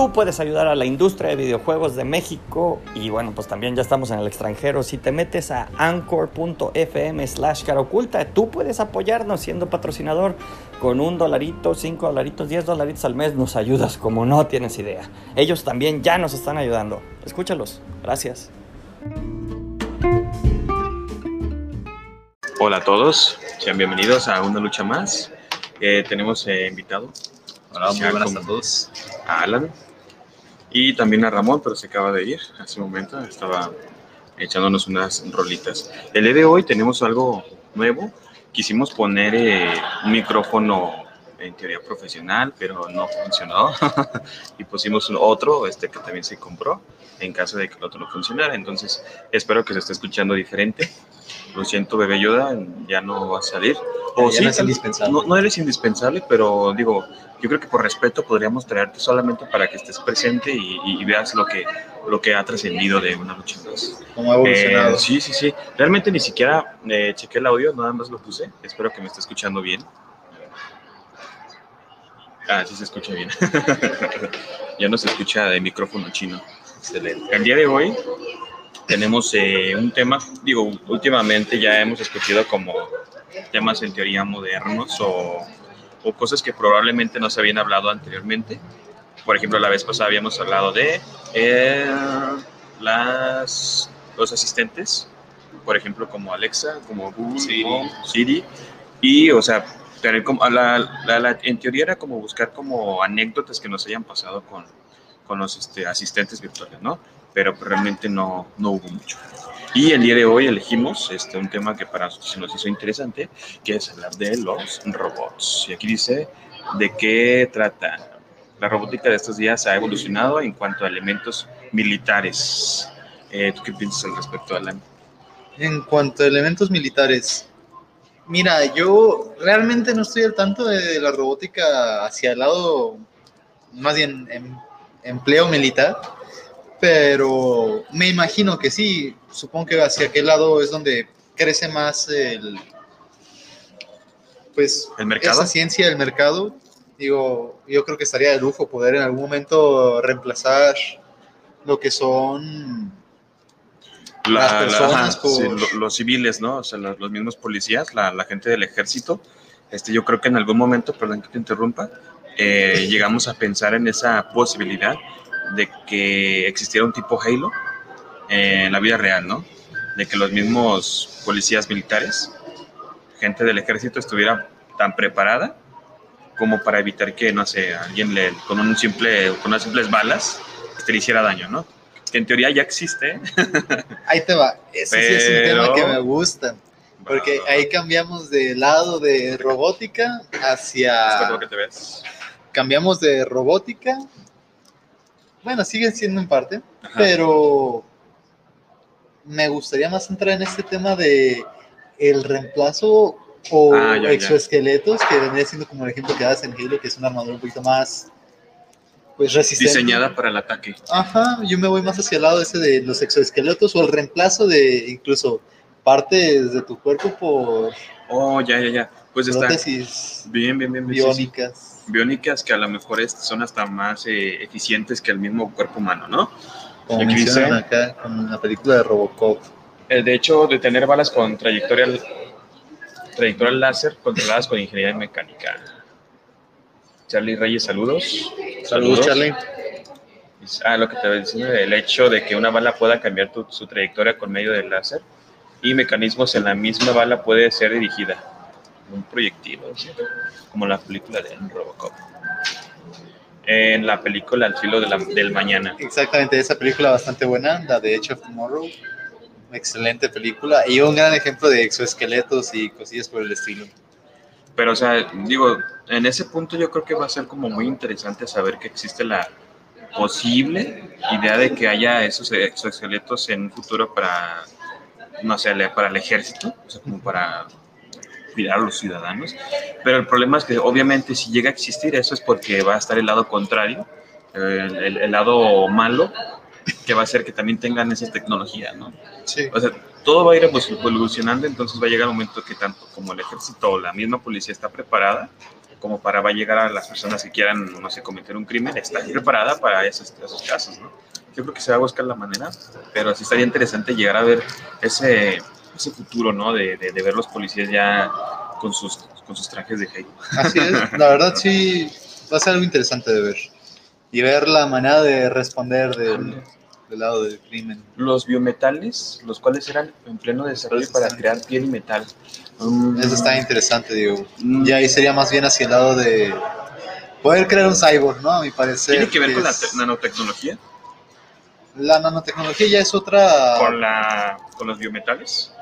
tú puedes ayudar a la industria de videojuegos de México y bueno, pues también ya estamos en el extranjero. Si te metes a anchor.fm slash oculta, tú puedes apoyarnos siendo patrocinador con un dolarito, cinco dolaritos, diez dolaritos al mes. Nos ayudas como no tienes idea. Ellos también ya nos están ayudando. Escúchalos. Gracias. Hola a todos, sean bienvenidos a una lucha más. Eh, tenemos eh, invitado. Hola, muy buenas a todos. A Alan y también a Ramón, pero se acaba de ir hace un momento. Estaba echándonos unas rolitas. El día de hoy tenemos algo nuevo. Quisimos poner eh, un micrófono en teoría profesional, pero no funcionó. y pusimos otro, este que también se compró, en caso de que el otro no funcionara. Entonces, espero que se esté escuchando diferente. Lo siento, bebé Yoda, ya no va a salir. O sí, no, indispensable. No, eres indispensable, pero digo, yo creo que por respeto podríamos traerte solamente para que estés presente y, veas lo que, lo que ha trascendido de una lucha más. Como ha evolucionado. Eh, sí, sí, sí. Realmente ni siquiera eh, chequé el audio, nada más lo puse. Espero que me esté escuchando bien. Ah, sí se escucha bien. ya no se escucha de micrófono chino. Excelente. El día de hoy tenemos eh, un tema, digo, últimamente ya hemos escuchado como temas en teoría modernos o, o, cosas que probablemente no se habían hablado anteriormente. Por ejemplo, la vez pasada habíamos hablado de eh, las, los asistentes, por ejemplo, como Alexa, como Google, Siri, Siri y, o sea, tener como, la, la, en teoría era como buscar como anécdotas que nos hayan pasado con, con los este, asistentes virtuales, ¿no? Pero realmente no, no hubo mucho. Y el día de hoy elegimos este, un tema que para nosotros nos hizo interesante, que es hablar de los robots. Y aquí dice, ¿de qué trata? La robótica de estos días ha evolucionado en cuanto a elementos militares. Eh, ¿Tú qué piensas al respecto, Alan? En cuanto a elementos militares, Mira, yo realmente no estoy al tanto de la robótica hacia el lado, más bien em, empleo militar, pero me imagino que sí, supongo que hacia aquel lado es donde crece más el, pues, ¿El mercado? esa ciencia del mercado. Digo, yo creo que estaría de lujo poder en algún momento reemplazar lo que son las personas, los civiles, ¿no? O sea, los, mismos policías, la, gente del ejército. Este, yo creo que en algún momento, perdón que te interrumpa, eh, llegamos a pensar en esa posibilidad de que existiera un tipo Halo en la vida real, ¿no? De que los mismos policías militares, gente del ejército, estuviera tan preparada como para evitar que, no sé, alguien le, con, un simple, con unas simples balas, te le hiciera daño, ¿no? que en teoría ya existe. Ahí te va. Ese sí es un tema que me gusta. Porque ahí cambiamos de lado de robótica hacia. que te ves. Cambiamos de robótica. Bueno, sigue siendo en parte, pero me gustaría más entrar en este tema de el reemplazo o ah, exoesqueletos, que vendría siendo como el ejemplo que das en Halo, que es una armadura un poquito más pues resistente. Diseñada para el ataque. Ajá, yo me voy más hacia el lado ese de los exoesqueletos o el reemplazo de incluso partes de tu cuerpo por... Oh, ya, ya, ya. Pues prótesis bien, bien, bien, biónicas. Biónicas que a lo mejor son hasta más eh, eficientes que el mismo cuerpo humano, ¿no? Como mencionan acá con la película de Robocop. El de hecho de tener balas con trayectoria, trayectoria láser controladas con ingeniería mecánica. Charlie Reyes, saludos. Saludos, Charlie. Ah, lo que te decía, el hecho de que una bala pueda cambiar su trayectoria con medio del láser y mecanismos en la misma bala puede ser dirigida. Un proyectil, como la película de Robocop. En la película Al filo del mañana. Exactamente, esa película bastante buena, la de Edge of Tomorrow. Excelente película y un gran ejemplo de exoesqueletos y cosillas por el estilo. Pero, o sea, digo, en ese punto yo creo que va a ser como muy interesante saber que existe la posible idea de que haya esos exoesqueletos en un futuro para, no sé, para el ejército, o sea, como para cuidar a los ciudadanos. Pero el problema es que obviamente si llega a existir eso es porque va a estar el lado contrario, el, el lado malo, que va a hacer que también tengan esa tecnología, ¿no? Sí. O sea, todo va a ir evolucionando, entonces va a llegar un momento que tanto como el ejército o la misma policía está preparada como para va a llegar a las personas que quieran, no sé, cometer un crimen, está preparada para esos, esos casos, ¿no? Yo creo que se va a buscar la manera, pero sí estaría interesante llegar a ver ese, ese futuro, ¿no? De, de, de ver los policías ya con sus, con sus trajes de Halo. Así es, la verdad sí va a ser algo interesante de ver. Y ver la manera de responder del, del lado del crimen. Los biometales, los cuales eran en pleno desarrollo para crear piel y metal. Mm, Eso está interesante, digo. mm, Y ahí sería más bien hacia el lado de poder crear un cyborg, ¿no? A mi parecer. ¿Tiene que ver con la es- nanotecnología? La nanotecnología ya es otra... ¿Con, la, ¿Con los biometales?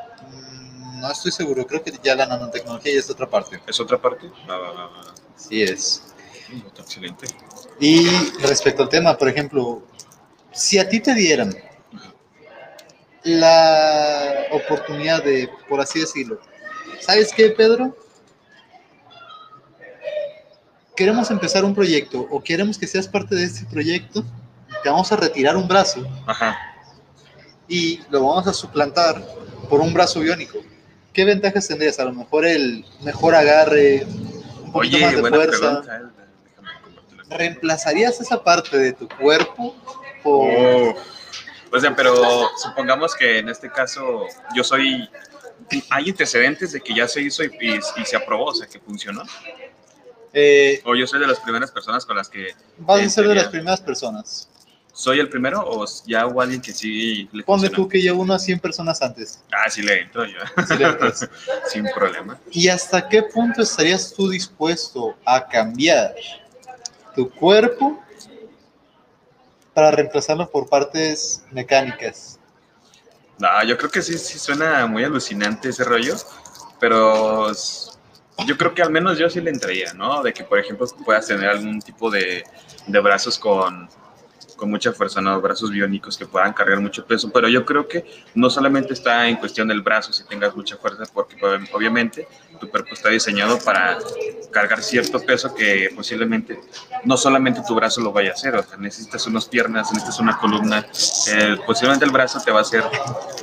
No estoy seguro, creo que ya la nanotecnología ya es otra parte. ¿Es otra parte? Va, va, va, va. Sí es. Mm, Excelente. Y respecto al tema, por ejemplo, si a ti te dieran la oportunidad de, por así decirlo, ¿sabes qué, Pedro? Queremos empezar un proyecto o queremos que seas parte de este proyecto, te vamos a retirar un brazo Ajá. y lo vamos a suplantar por un brazo biónico. ¿Qué ventajas tendrías? A lo mejor el mejor agarre, un poquito Oye, más de buena fuerza. pregunta. eh. ¿Reemplazarías esa parte de tu cuerpo por... Oh. O sea, pero supongamos que en este caso yo soy. Hay antecedentes de que ya se hizo y, y- y se aprobó, o sea, que funcionó. Eh, O yo soy de las primeras personas con las que. vas a ser de las primeras personas. ¿Soy el primero o ya hubo alguien que sí le Ponle funcionó? tú que llevo unas 100 personas antes. Ah, sí le entro yo, Si le sin problema. ¿Y hasta qué punto estarías tú dispuesto a cambiar tu cuerpo para reemplazarlo por partes mecánicas? No, yo creo que sí, sí suena muy alucinante ese rollo, pero yo creo que al menos yo sí le entraría, ¿no? De que, por ejemplo, puedas tener algún tipo de, de brazos con, con mucha fuerza, ¿no? Brazos biónicos que puedan cargar mucho peso, pero yo creo que no solamente está en cuestión del brazo, si tengas mucha fuerza, porque ob- obviamente tu cuerpo está diseñado para cargar cierto peso que posiblemente no solamente tu brazo lo vaya a hacer, o sea, necesitas unas piernas, necesitas una columna, eh, posiblemente el brazo te va a hacer,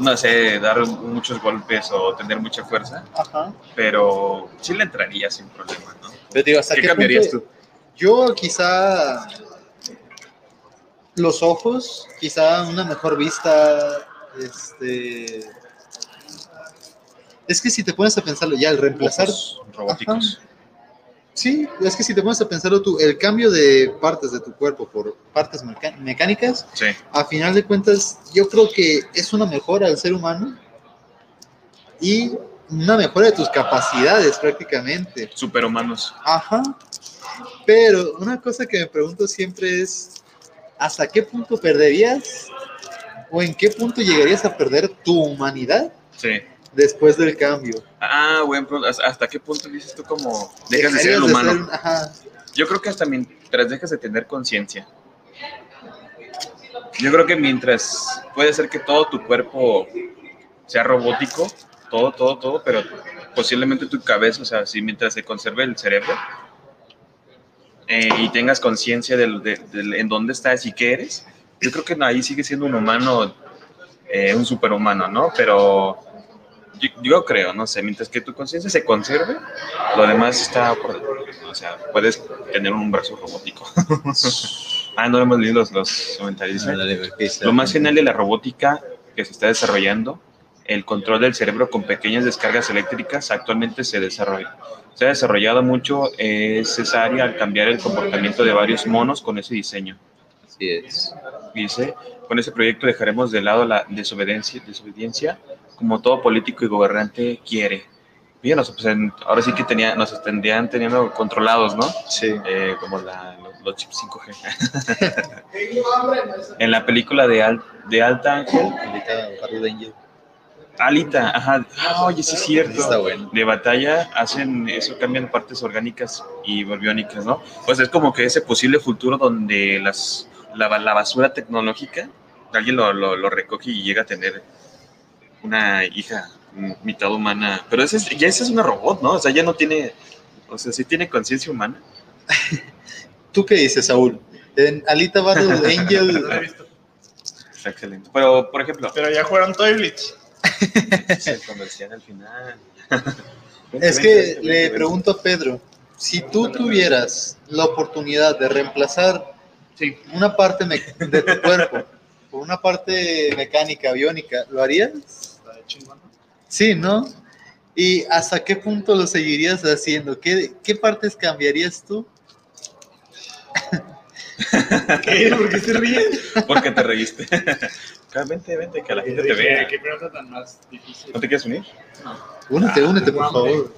no sé, dar muchos golpes o tener mucha fuerza, Ajá. pero sí le entraría sin problema, ¿no? Pero digo, ¿hasta ¿Qué, qué, cambiarías punto- tú? Yo quizá los ojos, quizá una mejor vista, este... Es que si te pones a pensarlo ya, el reemplazar... Ojos robóticos. Sí, es que si te pones a pensarlo tú, el cambio de partes de tu cuerpo por partes mecánicas, Sí, a final de cuentas, yo creo que es una mejora al ser humano y una mejora de tus capacidades prácticamente. superhumanos. Ajá. Pero una cosa que me pregunto siempre es, ¿hasta qué punto perderías o en qué punto llegarías a perder tu humanidad Sí. después del cambio? Ah, buen punto. ¿Hasta qué punto dices tú como dejas de ser el humano? ser- ajá. Yo creo que hasta mientras dejas de tener conciencia. Yo creo que mientras puede ser que todo tu cuerpo sea robótico, todo, todo, todo, pero posiblemente tu cabeza, o sea, si mientras se conserve el cerebro eh, y tengas conciencia del- de- del- en dónde estás y qué eres, yo creo que ahí sigue siendo un humano, eh, un superhumano, ¿no? Pero yo, yo creo, no sé, mientras que tu conciencia se conserve, lo demás está por. O sea, puedes tener un brazo robótico. ah, no hemos leído los, los comentarios. Dice, Lo más genial de la robótica que se está desarrollando, el control del cerebro con pequeñas descargas eléctricas actualmente se desarrolla. Se ha desarrollado mucho, es necesario al cambiar el comportamiento de varios monos con ese diseño. Así es. Dice, con ese proyecto dejaremos de lado la desobediencia, desobediencia como todo político y gobernante quiere. Bien, pues, ahora sí que tenía, nos tendrían teniendo controlados, ¿no? Sí. Eh, como la- los, los chips 5G. en la película de, Al- de Alta Ángel. Alita, ajá, ah, oye, sí es cierto. Está bueno. De batalla hacen eso, cambian partes orgánicas y biónicas, ¿no? Pues es como que ese posible futuro donde las, la, la basura tecnológica, alguien lo, lo, lo recoge y llega a tener una hija mitad humana. Pero ese es- ya esa es una robot, ¿no? O sea, ya no tiene, o sea, sí tiene conciencia humana. ¿Tú qué dices, Saúl? En Alita Battle Angel, excelente. Pero, por ejemplo, Pero ya jugaron Toy Blitz. es el comercial al final. es que le pregunto a Pedro, si tú tuvieras la oportunidad de reemplazar Sí. una parte de tu cuerpo por una parte mecánica, biónica, ¿lo harías? Sí, ¿no? ¿Y hasta qué punto lo seguirías haciendo? ¿Qué, qué partes cambiarías tú? ¿Qué? ¿Por qué se ríen? Porque te reíste. Ah, vente, vente, que la gente te vea. ¿Qué pregunta tan más difícil? ¿No te quieres unir? Únete, únete, por favor.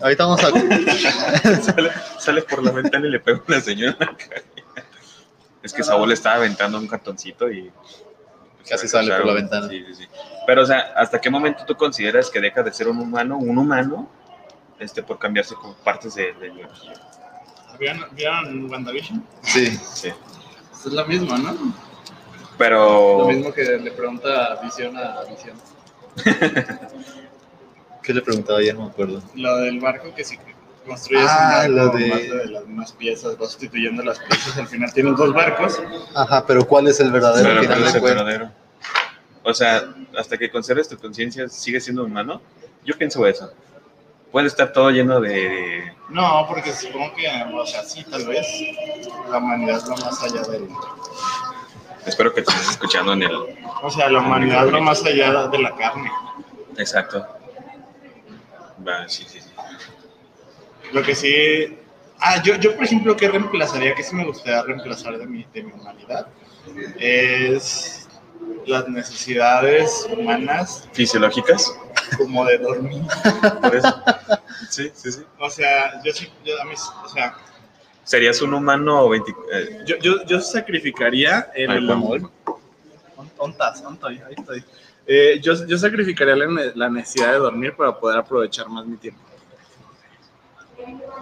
Ahorita vamos a... sale, sale por la ventana y le pega a una señora en la. Es que Saúl le estaba aventando un cartoncito y... Casi sale por la ventana. Sí, sí, sí. Pero, o sea, ¿hasta qué momento tú consideras que deja de ser un humano, un humano, este, por cambiarse con partes de, de biología? ¿Vieron, ¿Vieron WandaVision? Sí. Sí. Es lo mismo, ¿no? Lo mismo que le pregunta Visión a Visión. ¿Qué le preguntaba ayer? No me acuerdo. Lo del barco que si construyes Ah, un lo barco de- más de las mismas piezas, vas sustituyendo las piezas, al final tienes dos barcos. Ajá, pero ¿cuál es el verdadero Pero final ¿cuál es el verdadero? O sea, hasta que conserves tu conciencia, ¿sigue siendo humano? Yo pienso eso. Puede estar todo lleno de... No, porque supongo que, o sea, sí, tal vez la humanidad va más allá del... Espero que te estés escuchando en el... O sea, la humanidad va más allá de la carne. Exacto. Va, sí, sí, sí. Lo que sí... Ah, yo, yo por ejemplo, ¿qué reemplazaría? ¿Qué sí me gustaría reemplazar de mi, de mi humanidad? Es las necesidades humanas ¿Fisiológicas? como de dormir. Por eso. Sí, sí, sí. O sea, yo sí, yo a mí, o sea, ¿Serías un humano 20... eh, yo, yo, yo sacrificaría el... Ay, Juan. ¿Ontas? Ahí estoy. Eh, yo, yo sacrificaría la, ne- la necesidad de dormir para poder aprovechar más mi tiempo.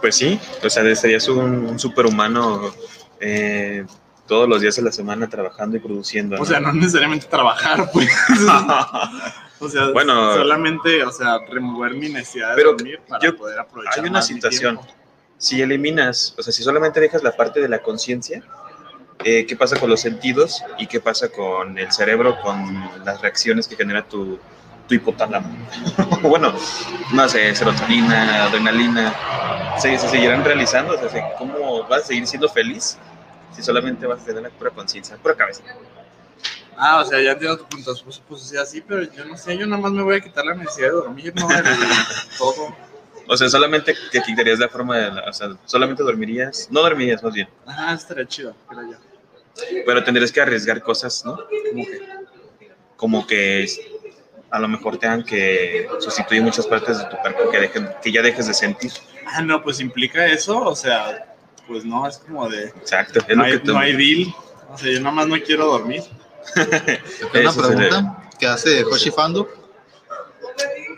Pues sí, o sea, serías un, un superhumano eh, todos los días de la semana trabajando y produciendo. ¿no? O sea, no necesariamente trabajar, pues. o sea, Bueno. solamente, o sea, remover mi necesidad de dormir para yo- poder aprovechar hay una más mi situación. tiempo. Si eliminas, o sea, si solamente dejas la parte de la conciencia, eh, ¿qué pasa con los sentidos y qué pasa con el cerebro, con las reacciones que genera tu, tu hipotálamo? bueno, no sé, serotonina, adrenalina, ¿se, se seguirán realizando? O sea, ¿cómo vas a seguir siendo feliz si solamente vas a tener la pura conciencia, pura cabeza? Ah, o sea, ya entiendo tu punto. Pues, pues, o sea, sí, pero yo no sé, yo nada más me voy a quitar la necesidad de dormir, ¿no? El- todo. O sea, solamente te quitarías la forma de, la- o sea, solamente dormirías, no dormirías más bien, Ajá, estaría chido, creo yo. pero tendrías que arriesgar cosas, ¿no? Como que, como que a lo mejor tengan que sustituir muchas partes de tu cuerpo que, dejen, que ya dejes de sentir. Ah, no, pues implica eso, o sea, pues no, es como de. Exacto, es No lo que hay, tú... no hay deal. O sea, yo nada más no quiero dormir. Una pregunta que hace Hoshi Fando,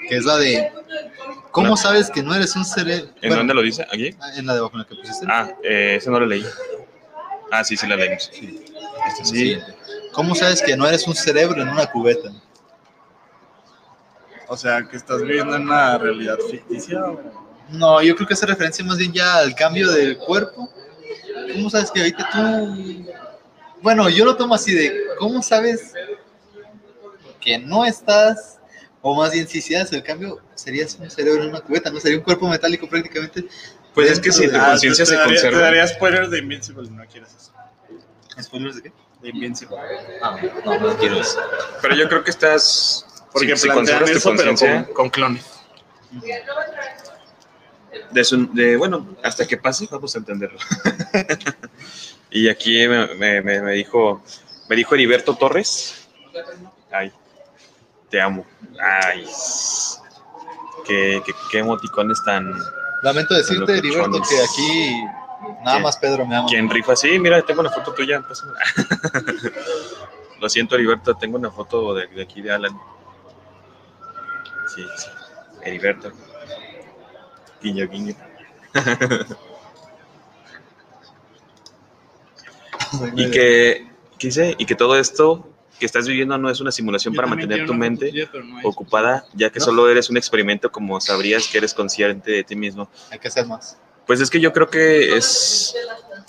que es la de ¿Cómo No. sabes que no eres un cerebro? ¿En dónde lo dice? ¿Aquí? En la de abajo en la que pusiste. Ah, eh, ese no lo leí. Ah, sí, sí la leímos. Sí. Este, sí. ¿Cómo sabes que no eres un cerebro en una cubeta? O sea, que estás viviendo en una realidad ficticia. No, yo creo que hace referencia más bien ya al cambio del cuerpo. ¿Cómo sabes que ahorita tú... Bueno, yo lo tomo así de, ¿cómo sabes que no estás, o más bien si hicieras el cambio, serías un cerebro en una cubeta, ¿no? Sería un cuerpo metálico prácticamente. Pues es que si tu conciencia se daría- conserva. Te daría spoilers de Invincible, no quieres eso. ¿Spoilers de qué? De Invincible. Ah, no, no quiero eso. Pero yo creo que estás. Porque si, si conservas tu eso, conciencia, con, con clones. de, su- de, bueno, hasta que pase, vamos a entenderlo. y aquí me, me- me- me dijo, me dijo Heriberto Torres. Ay, te amo. Ay, qué, qué, qué emoticones tan. Lamento decirte, Heriberto, que aquí nada más Pedro me ama. ¿Quién rifa? Sí, mira, tengo una foto tuya. Lo siento, Heriberto, tengo una foto de, de aquí de Alan. Sí, sí. Heriberto. Guiño, guiño. Y que, ¿qué dice? Y que todo esto que estás viviendo no es una simulación para mantener tu mente ocupada, ya que ¿No? solo eres un experimento como sabrías que eres consciente de ti mismo. Hay que hacer más. Pues es que yo creo que es,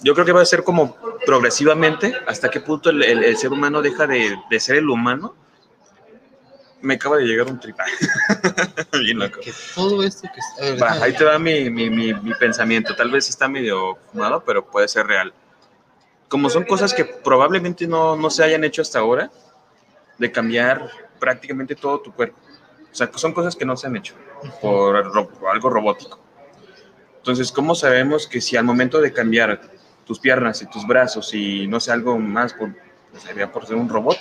yo creo que va a ser como progresivamente, hasta qué punto el, el- el ser humano deja de, de ser el humano me acaba de llegar un trip. Bien loco. Que todo esto que está. a ver, Va, ahí te va mi, mi, mi, mi pensamiento. Tal vez está medio fumado, pero puede ser real. Como son cosas que probablemente no, no se hayan hecho hasta ahora, de cambiar prácticamente todo tu cuerpo. O sea, son cosas que no se han hecho por, algo robótico. Entonces, ¿cómo sabemos que si al momento de cambiar tus piernas y tus brazos y no sé, algo más por, sería por ser un robot,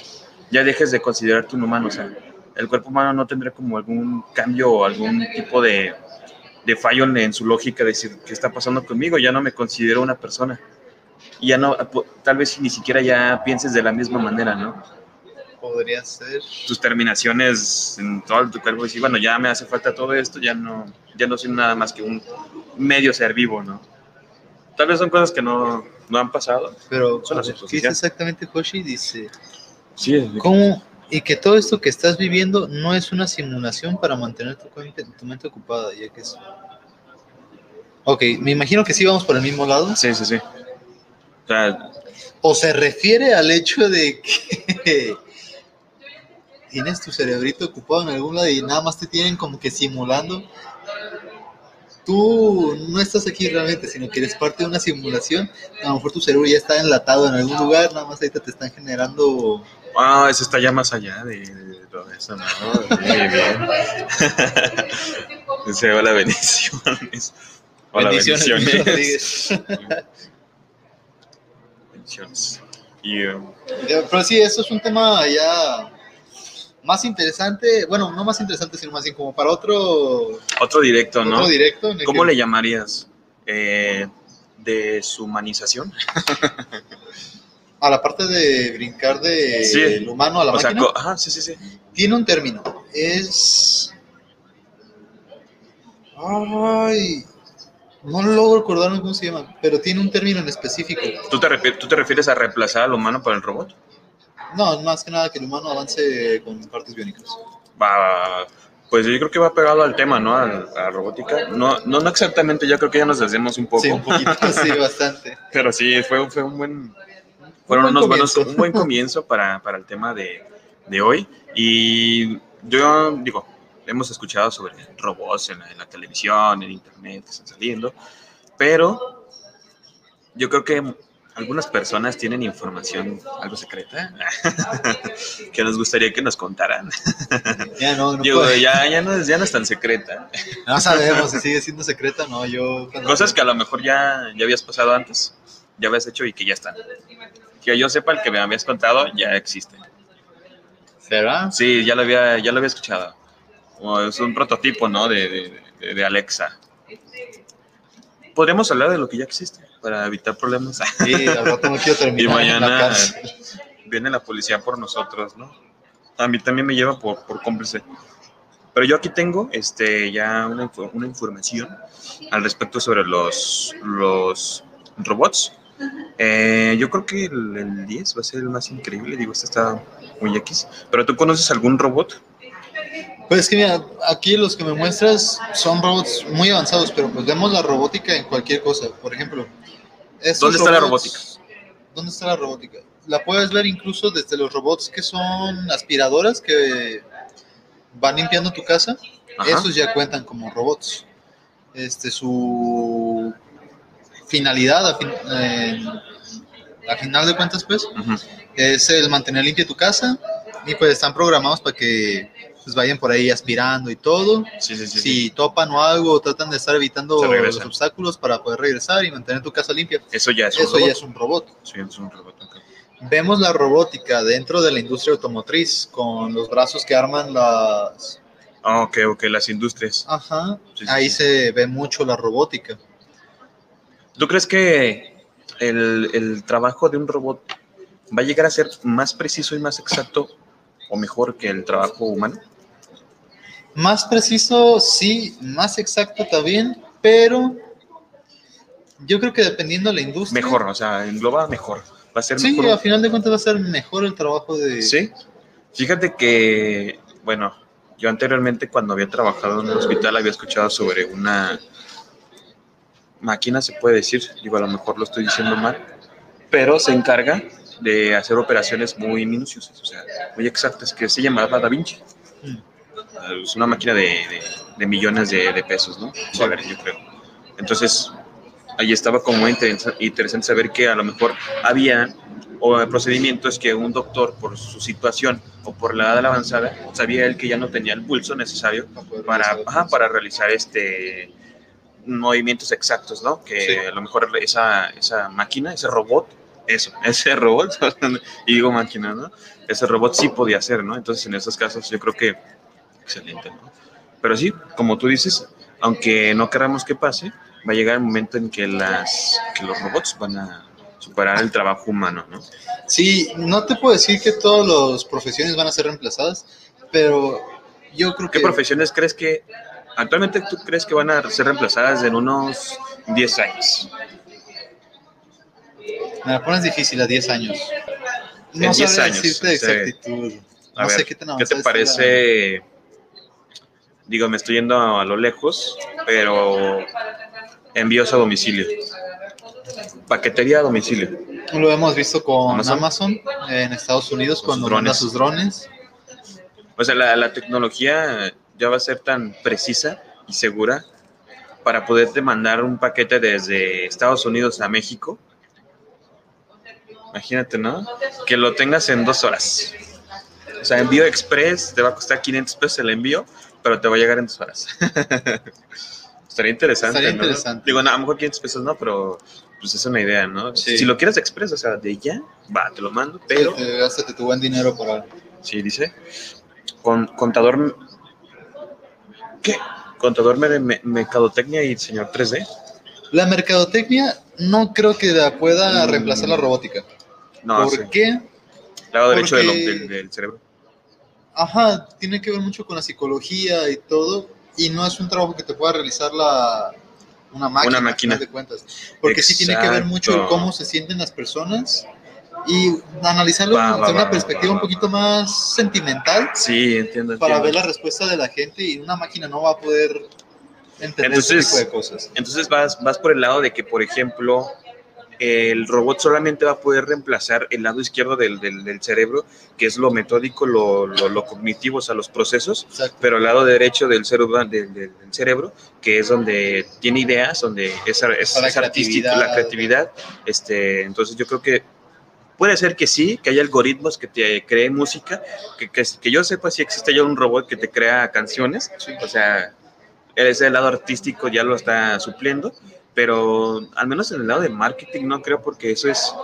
ya dejes de considerarte un humano? O sea, el cuerpo humano no tendrá como algún cambio o algún tipo de, de fallo en, su lógica, de decir, ¿qué está pasando conmigo? Ya no me considero una persona. Y ya no, tal vez ni siquiera ya pienses de la misma manera, ¿no? Podría ser. tus terminaciones en todo tu cuerpo y decir, bueno, ya me hace falta todo esto, ya no, ya no soy nada más que un medio ser vivo, ¿no? Tal vez son cosas que no, no han pasado. Pero, Son ver, ¿qué dice exactamente Hoshi? Dice. Sí, ¿Cómo? Y que todo esto que estás viviendo no es una simulación para mantener tu, mente- tu mente ocupada, ya que es... Ok, me imagino que sí vamos por el mismo lado. sí, sí, sí. O sea, ¿O se refiere al hecho de que tienes tu cerebrito ocupado en algún lado y nada más te tienen como que simulando? Tú no estás aquí realmente, sino que eres parte de una simulación. A lo mejor tu cerebro ya está enlatado en algún lugar, nada más ahorita te están generando ah, eso está ya más allá de, de todo eso, ¿no? Muy bien. Dice, hola, bendiciones. Hola, bendiciones. Bendiciones. Rodríguez. bendiciones. Y, um, Pero sí, eso es un tema ya más interesante, bueno, no más interesante, sino más bien como para otro, otro directo, ¿no? otro directo. en el ¿Cómo que- le llamarías? Eh, ¿Deshumanización? A la parte de brincar de Sí. el humano a la O máquina, ajá, sí, sí, sí. tiene un término. Es... Ay, no logro acordarme cómo se llama, pero tiene un término en específico. ¿Tú te, ¿Tú te refieres a reemplazar al humano por el robot? No, más que nada que el humano avance con partes biónicas. Va, pues yo creo que va pegado al tema, ¿no? A, la robótica. No, no, no exactamente, ya creo que ya nos desviamos un poco. Sí, un poquito, sí, bastante. Pero sí, fue, fue un buen. Fueron buen unos buenos, comienzo. un buen comienzo para, para el tema de, de hoy. Y yo digo, hemos escuchado sobre robots en la, en la televisión, en internet, que están saliendo, pero yo creo que algunas personas tienen información algo secreta que nos gustaría que nos contaran. Ya no, ya, ya, no es, ya no es tan secreta. no sabemos si sigue siendo secreta, no, yo... Cosas que a lo mejor ya, ya habías pasado antes, ya habías hecho y que ya están. Que yo sepa, el que me habías contado ya existe. ¿Será? Sí, ya lo había, ya lo había escuchado. Como es un prototipo, ¿no? De- de- de Alexa. Podríamos hablar de lo que ya existe para evitar problemas. Sí, al rato no quiero y terminar en la mañana cárcel. viene la policía por nosotros, ¿no? A mí también me lleva por, por cómplice. Pero yo aquí tengo este, ya una, una información al respecto sobre los, los robots. Eh, yo creo que el, el 10 va a ser el más increíble. Digo, este está muy X. Pero tú conoces algún robot? Pues es que mira, aquí los que me muestras son robots muy avanzados, pero pues vemos la robótica en cualquier cosa. Por ejemplo, ¿Dónde está la robots- ¿Dónde está la robótica? La puedes ver incluso desde los robots que son aspiradoras que van limpiando tu casa. Ajá. Esos ya cuentan como robots. Este, su finalidad, a, fin- eh, a final de cuentas, pues, es el mantener limpia tu casa y pues están programados para que pues, vayan por ahí aspirando y todo. Sí, sí, sí. sí. Si topan o algo, tratan de estar evitando los obstáculos para poder regresar y mantener tu casa limpia. Eso ya es un Eso robot. ya es un robot. Es un robot. Vemos la robótica dentro de la industria automotriz con los brazos que arman las... Ah, ok, ok, las industrias. Ajá, ahí se ve mucho la robótica. ¿Tú crees que el, el trabajo de un robot va a llegar a ser más preciso y más exacto o mejor que el trabajo humano? Más preciso, sí, más exacto también, pero yo creo que dependiendo de la industria... Mejor, o sea, engloba mejor. Va a ser Sí, mejor. a final de cuentas va a ser mejor el trabajo de... Sí. Fíjate que, bueno, yo anteriormente cuando había trabajado en un hospital había escuchado sobre una máquina, se puede decir, digo, a lo mejor lo estoy diciendo mal, pero se encarga de hacer operaciones muy minuciosas, o sea, muy exactas, que se llamaba Da Vinci. Es una máquina de, de- de millones de, de pesos, ¿no? Dólares, yo creo. Entonces, ahí estaba como interesante saber que a lo mejor había o procedimientos que un doctor, por su situación o por la edad avanzada, sabía él que ya no tenía el pulso necesario para, realizar ajá, para realizar este movimientos exactos, ¿no? Que Sí. a lo mejor esa, esa máquina, ese robot, eso, ese robot, y digo máquina, ¿no? Ese robot sí podía hacer, ¿no? Entonces, en esos casos, yo creo que excelente, ¿no? Pero sí, como tú dices, aunque no queramos que pase, va a llegar el momento en que, las, que los robots van a superar el trabajo humano, ¿no? Sí, no te puedo decir que todas las profesiones van a ser reemplazadas, pero yo creo que... ¿Qué profesiones crees que actualmente tú crees que van a ser reemplazadas en unos 10 años? Me la pones difícil a 10 años. En No 10 sabría años, decirte de sí. exactitud. A No ver, sé qué tan ¿qué te parece? Digo, me estoy yendo a lo lejos, pero envíos a domicilio. Paquetería a domicilio. Lo hemos visto con Amazon. Amazon, en Estados Unidos cuando manda drones. sus drones. O sea, la, la tecnología ya va a ser tan precisa y segura para poderte mandar un paquete desde Estados Unidos a México. Imagínate, ¿no? Que lo tengas en dos horas. O sea, envío express te va a costar 500 pesos el envío, pero te va a llegar en dos horas. Estaría interesante. Estaría ¿no? interesante. Digo, no, a lo mejor 500 pesos no, pero pues es una idea, ¿no? Sí. Si lo quieres express, o sea, de ya, va, te lo mando, pero... Gástate tu buen dinero para... Sí, dice. Con, contador. ¿Qué? Contador de me- mercadotecnia y señor 3D. La mercadotecnia no creo que la pueda Mm. reemplazar la robótica. No, ¿Por sí. qué? Lado derecho del- del cerebro. Ajá, tiene que ver mucho con la psicología y todo, y no es un trabajo que te pueda realizar la una máquina, Una máquina. de cuentas, porque sí tiene que ver mucho el Exacto. cómo se sienten las personas y analizarlo Va, desde va, una va, perspectiva va, un poquito más sentimental Sí, entiendo. para entiendo. ver la respuesta de la gente y una máquina no va a poder entender Entonces- ese tipo de cosas. Entonces vas, vas por el lado de que, por ejemplo, el robot solamente va a poder reemplazar el lado izquierdo del, del- del cerebro, que es lo metódico, lo, lo- lo cognitivo, o sea, los procesos, Exacto. pero el lado derecho del cerebro, del, del- cerebro, que es donde tiene ideas, donde es, es, La es creatividad. la creatividad. Este, entonces yo creo que puede ser que sí, que haya algoritmos que te creen música, que, que, que yo sepa si existe ya un robot que te crea canciones, o sea, ese lado artístico ya lo está supliendo, pero al menos en el lado de marketing no creo porque eso es,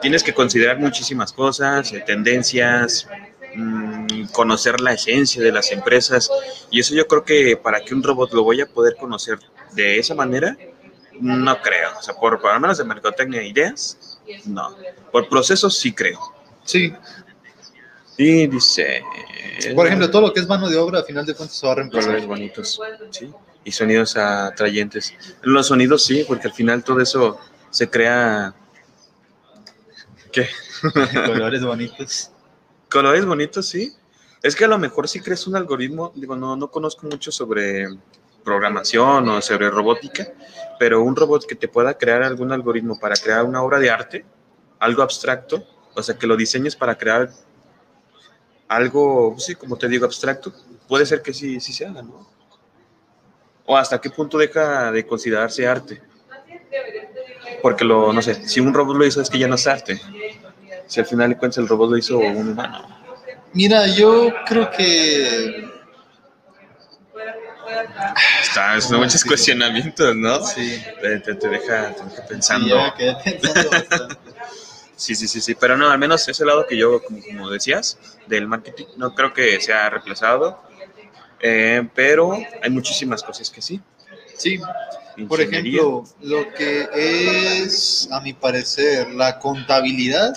tienes que considerar muchísimas cosas, eh, tendencias, mm, conocer la esencia de las empresas y eso yo creo que para que un robot lo vaya a poder conocer de esa manera, no creo, o sea, por, por lo menos de mercadotecnia e ideas, no, por procesos sí creo. Sí, Y dice... por ejemplo, todo lo que es mano de obra, a final de cuentas se va a reemplazar. colores bonitos, sí, y sonidos atrayentes. Los sonidos sí, porque al final todo eso se crea ¿qué? colores bonitos. colores bonitos, sí. Es que a lo mejor si crees un algoritmo, digo, no, no conozco mucho sobre programación o sobre robótica, pero un robot que te pueda crear algún algoritmo para crear una obra de arte, algo abstracto, o sea, que lo diseñes para crear algo, sí, como te digo, abstracto, puede ser que sí, sí se haga, ¿no? O hasta qué punto deja de considerarse arte. Porque lo, no sé, si un robot lo hizo es que ya no es arte. Si al final de cuentas el robot lo hizo un humano. Mira, yo creo que Está, son muchos sí. cuestionamientos, ¿no? sí. Te, te- te deja, te deja Sí, pensando. ya. Sí, sí, sí, sí, pero no, al menos ese lado que yo, como, como decías, del marketing, no creo que sea reemplazado, eh, pero hay muchísimas cosas que sí. Sí, por ejemplo, lo que es, a mi parecer, la contabilidad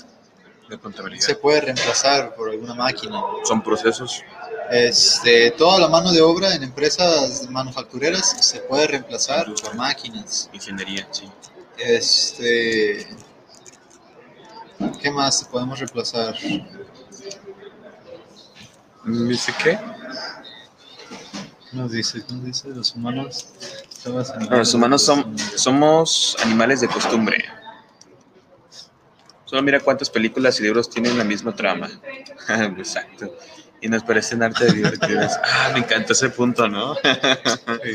de contabilidad, se puede reemplazar por alguna máquina. son procesos. Este, toda la mano de obra en empresas manufactureras se puede reemplazar por máquinas. Ingeniería, sí. Este, ¿qué más podemos reemplazar? ¿Viste qué? Nos dice, nos dice los humanos. Los humanos son, somos animales de costumbre. Solo mira cuántas películas y libros tienen la misma trama. Exacto. y nos parecen arte divertidas. Ah, me encanta ese punto, ¿no?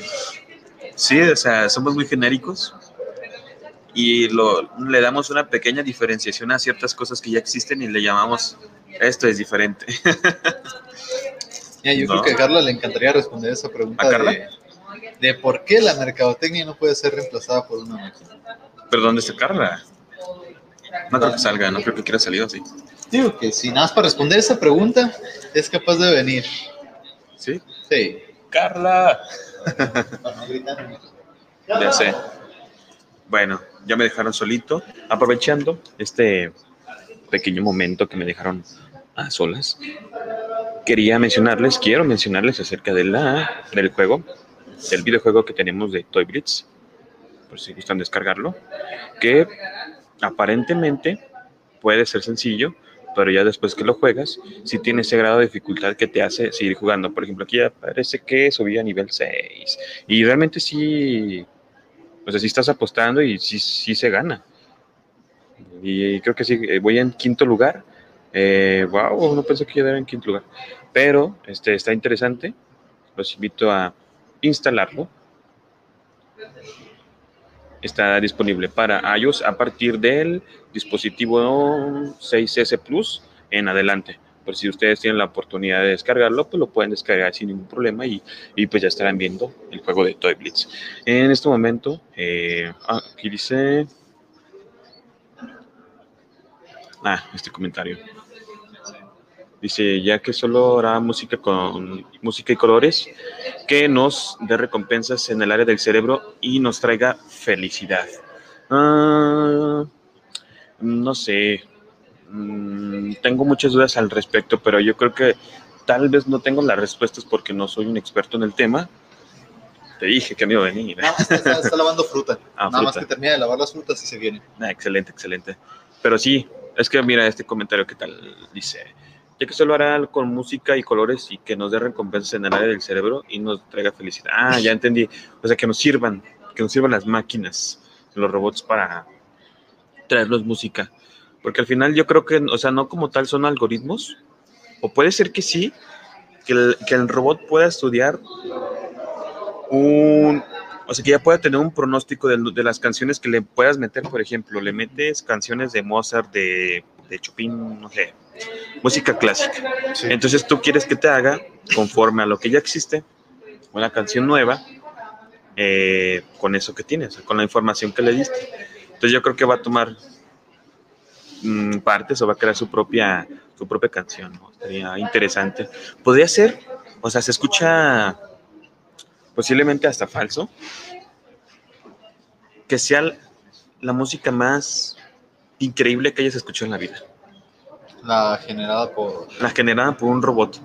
sí, o sea, somos muy genéricos y lo, le damos una pequeña diferenciación a ciertas cosas que ya existen y le llamamos esto es diferente. Ya, yo No. creo que a Carla le encantaría responder esa pregunta ¿A Carla? de, de por qué la mercadotecnia no puede ser reemplazada por una máquina. ¿Pero dónde está Carla? No creo que salga, no creo que quiera salir así. Digo que si nada más para responder esa pregunta es capaz de venir. ¿Sí? Sí. Carla. Ya sé. Bueno, ya me dejaron solito. Aprovechando este pequeño momento que me dejaron a solas, quería mencionarles, quiero mencionarles acerca de la, del juego, del videojuego que tenemos de Toy Blitz, por si gustan descargarlo, que aparentemente puede ser sencillo, pero ya después que lo juegas, si tiene ese grado de dificultad que te hace seguir jugando. Por ejemplo, aquí ya parece que subí a nivel 6 y realmente sí, o sea, sí estás apostando y sí, sí se gana. Y creo que sí, eh, voy en quinto lugar. Eh, wow, no pensé que quedara en quinto lugar. Pero este, está interesante. Los invito a instalarlo. Está disponible para iOS a partir del dispositivo 6S Plus en adelante. Por si ustedes tienen la oportunidad de descargarlo, pues lo pueden descargar sin ningún problema y, y pues ya estarán viendo el juego de Toy Blitz. En este momento, eh, ah, aquí dice. Ah, este comentario. Dice, ya que solo hará música con música y colores, que nos dé recompensas en el área del cerebro y nos traiga felicidad. Ah, no sé, Mm, tengo muchas dudas al respecto, pero yo creo que tal vez no tengo las respuestas porque no soy un experto en el tema. Te dije que me iba a venir. Nada más está, está lavando fruta. Ah, Nada más fruta. que termina de lavar las frutas y se viene. Ah, excelente, excelente. Pero sí, es que mira este comentario que tal dice, ya que solo hará con música y colores y que nos dé recompensas en el área del cerebro y nos traiga felicidad. Ah, ya entendí. O sea, que nos sirvan, que nos sirvan las máquinas, los robots para traernos música. Porque al final yo creo que, o sea, no como tal son algoritmos, o puede ser que sí, que el, que el robot pueda estudiar un, o sea, que ya pueda tener un pronóstico de, de las canciones que le puedas meter, por ejemplo, le metes canciones de Mozart, de, de Chopin, no sé, música clásica. Entonces tú quieres que te haga, conforme a lo que ya existe, una canción nueva, eh, con eso que tienes, con la información que le diste. Entonces yo creo que va a tomar mm, partes o va a crear su propia, su propia canción. ¿no? Sería interesante. Podría ser, o sea, se escucha posiblemente hasta falso, que sea la música más increíble que hayas escuchado en la vida. La generada por. La generada por un robot.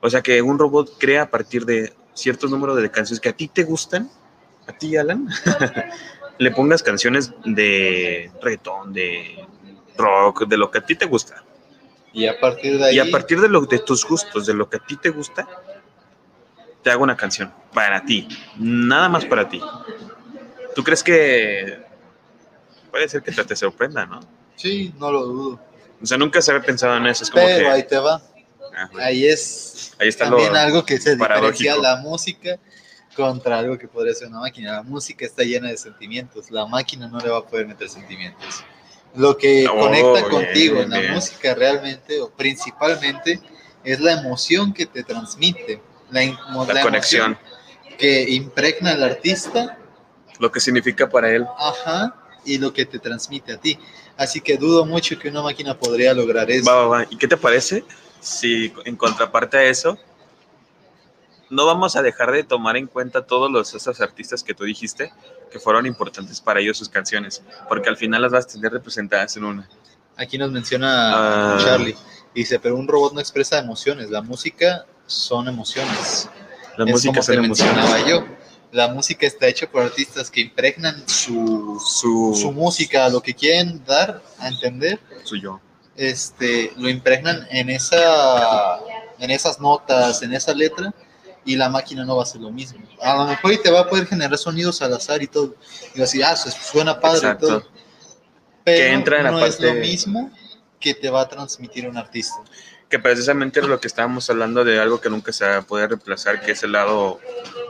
O sea, que un robot crea a partir de ciertos números de canciones que a ti te gustan, a ti, Alan, le pongas canciones de reggaetón, de rock, de lo que a ti te gusta. Y a partir de ahí. Y a partir de, lo, de tus gustos, de lo que a ti te gusta, te hago una canción para ti, nada más para ti. ¿Tú crees que puede ser que te, te sorprenda, no? Sí, no lo dudo. O sea, nunca se había pensado en eso. Es como Pero que. ahí te va. ah, bueno, Ahí es ahí está también lo. algo que se diferencia la música contra algo que podría ser una máquina. La música está llena de sentimientos. La máquina no le va a poder meter sentimientos. Lo que Oh, conecta bien, contigo en la bien. música realmente o principalmente es la emoción que te transmite. La, La la conexión, que impregna al artista lo que significa para él. Ajá, y lo que te transmite a ti. Así que dudo mucho que una máquina podría lograr eso. Va, va, va. ¿Y qué te parece si en contraparte a eso, no vamos a dejar de tomar en cuenta todos los, esos artistas que tú dijiste que fueron importantes para ellos sus canciones? Porque al final las vas a tener representadas en una. Aquí nos menciona Ah. Charlie. Dice, pero un robot no expresa emociones. La música son emociones. La es música como son te emociones. mencionaba yo. La música está hecha por artistas que impregnan su, Su, su música, lo que quieren dar a entender, su yo. este, lo impregnan en, esa, en esas notas, en esa letra, y la máquina no va a hacer lo mismo. A lo mejor y te va a poder generar sonidos al azar y todo. Y vas a decir, ah, su- suena padre Exacto. y todo. Pero entra en la no es parte- lo mismo que te va a transmitir un artista. Que precisamente era lo que estábamos hablando de algo que nunca se va a poder reemplazar, que es el lado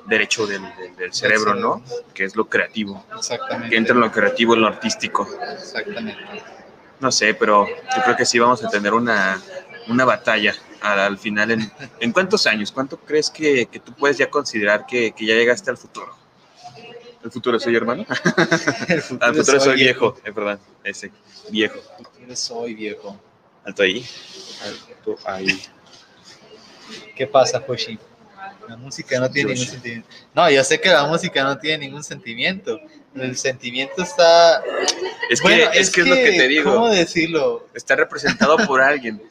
derecho del, del- del cerebro, ¿no? Que es lo creativo. Exactamente. Que entra en lo creativo, en lo artístico. Exactamente. No sé, pero yo creo que sí vamos a tener una, una batalla al, al final. En, ¿En cuántos años? ¿Cuánto crees que, que tú puedes ya considerar que, que ya llegaste al futuro? ¿El futuro soy hermano? El futuro Al futuro soy soy viejo, eh, perdón, ese, viejo. El futuro soy viejo. Alto ahí. Alto ahí. ¿Qué pasa, Hoshi? La música no tiene Yoshi. ningún sentimiento. No, yo sé que la música no tiene ningún sentimiento. El sentimiento está. Es que, Bueno, es, que es lo que te digo. ¿Cómo decirlo? Está representado por alguien.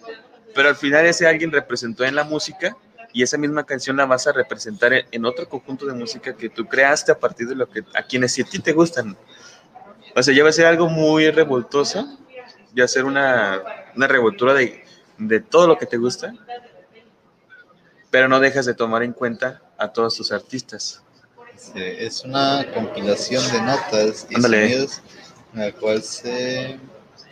Pero al final ese alguien representó en la música y esa misma canción la vas a representar en, otro conjunto de música que tú creaste a partir de lo que a quienes a ti te gustan. O sea, ya va a ser algo muy revoltoso, ya va a ser una, una revoltura de, de todo lo que te gusta, pero no dejas de tomar en cuenta a todos tus artistas. Sí, Es una compilación de notas y Ándale. sonidos en la cual se.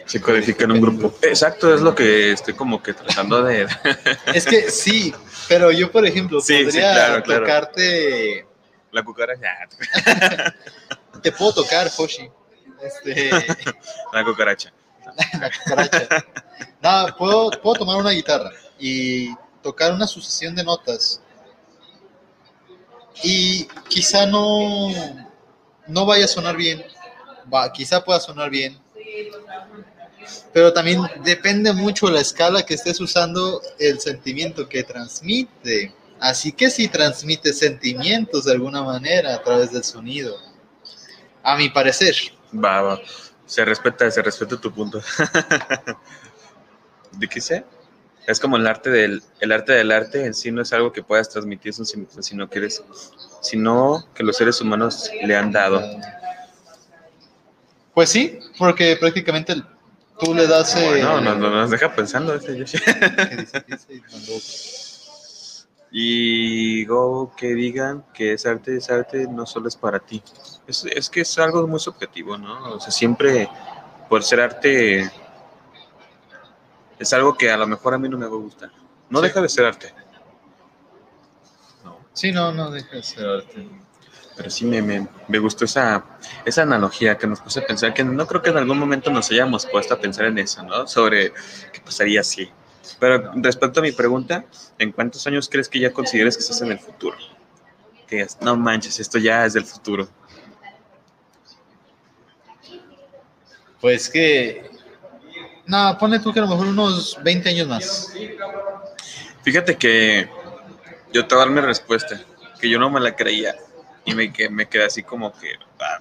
Se codifica en un grupo. Exacto, es lo que estoy como que tratando de... Es que sí, pero yo, por ejemplo, Sí, podría claro. tocarte. La cucaracha. Te puedo tocar, Hoshi. Este. La cucaracha. Nada, puedo, puedo tomar una guitarra y tocar una sucesión de notas. Y quizá no, no vaya a sonar bien. Quizá pueda sonar bien. Pero también depende mucho la escala que estés usando, el sentimiento que transmite. Así que si transmite sentimientos de alguna manera a través del sonido. A mi parecer. Va, va. Se respeta, se respeta tu punto. ¿De qué sé? Es como el arte del, el arte del arte en sí no es algo que puedas transmitir, sino que eres, sino que los seres humanos le han dado. Pues sí, porque prácticamente tú le das. eh, No, no, no, nos deja pensando ese Yoshi. ¿qué. Y go que digan que es arte, es arte, no solo es para ti. Es, es que es algo muy subjetivo, ¿no? O sea, siempre por ser arte es algo que a lo mejor a mí no me va a gustar. No Sí. deja de ser arte. No, Sí, no, no deja de ser arte. pero sí me, me, me gustó esa, esa analogía que nos puse a pensar, que no creo que en algún momento nos hayamos puesto a pensar en eso, ¿no? Sobre qué pasaría si. Pero respecto a mi pregunta, ¿en cuántos años crees que ya consideres que estás en el futuro? Que no manches, esto ya es del futuro. Pues que. No, pone tú que a lo mejor unos 20 años más. Fíjate que yo te voy a dar mi respuesta, que yo no me la creía y me, que, me quedé así como que ah,